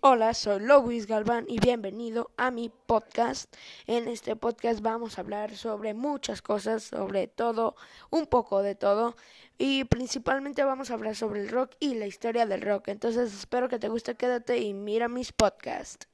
Hola, soy Luis Galván y bienvenido a mi podcast. En este podcast vamos a hablar sobre muchas cosas, sobre todo, un poco de todo y principalmente vamos a hablar sobre el rock y la historia del rock. Entonces espero que te guste, quédate y mira mis podcasts.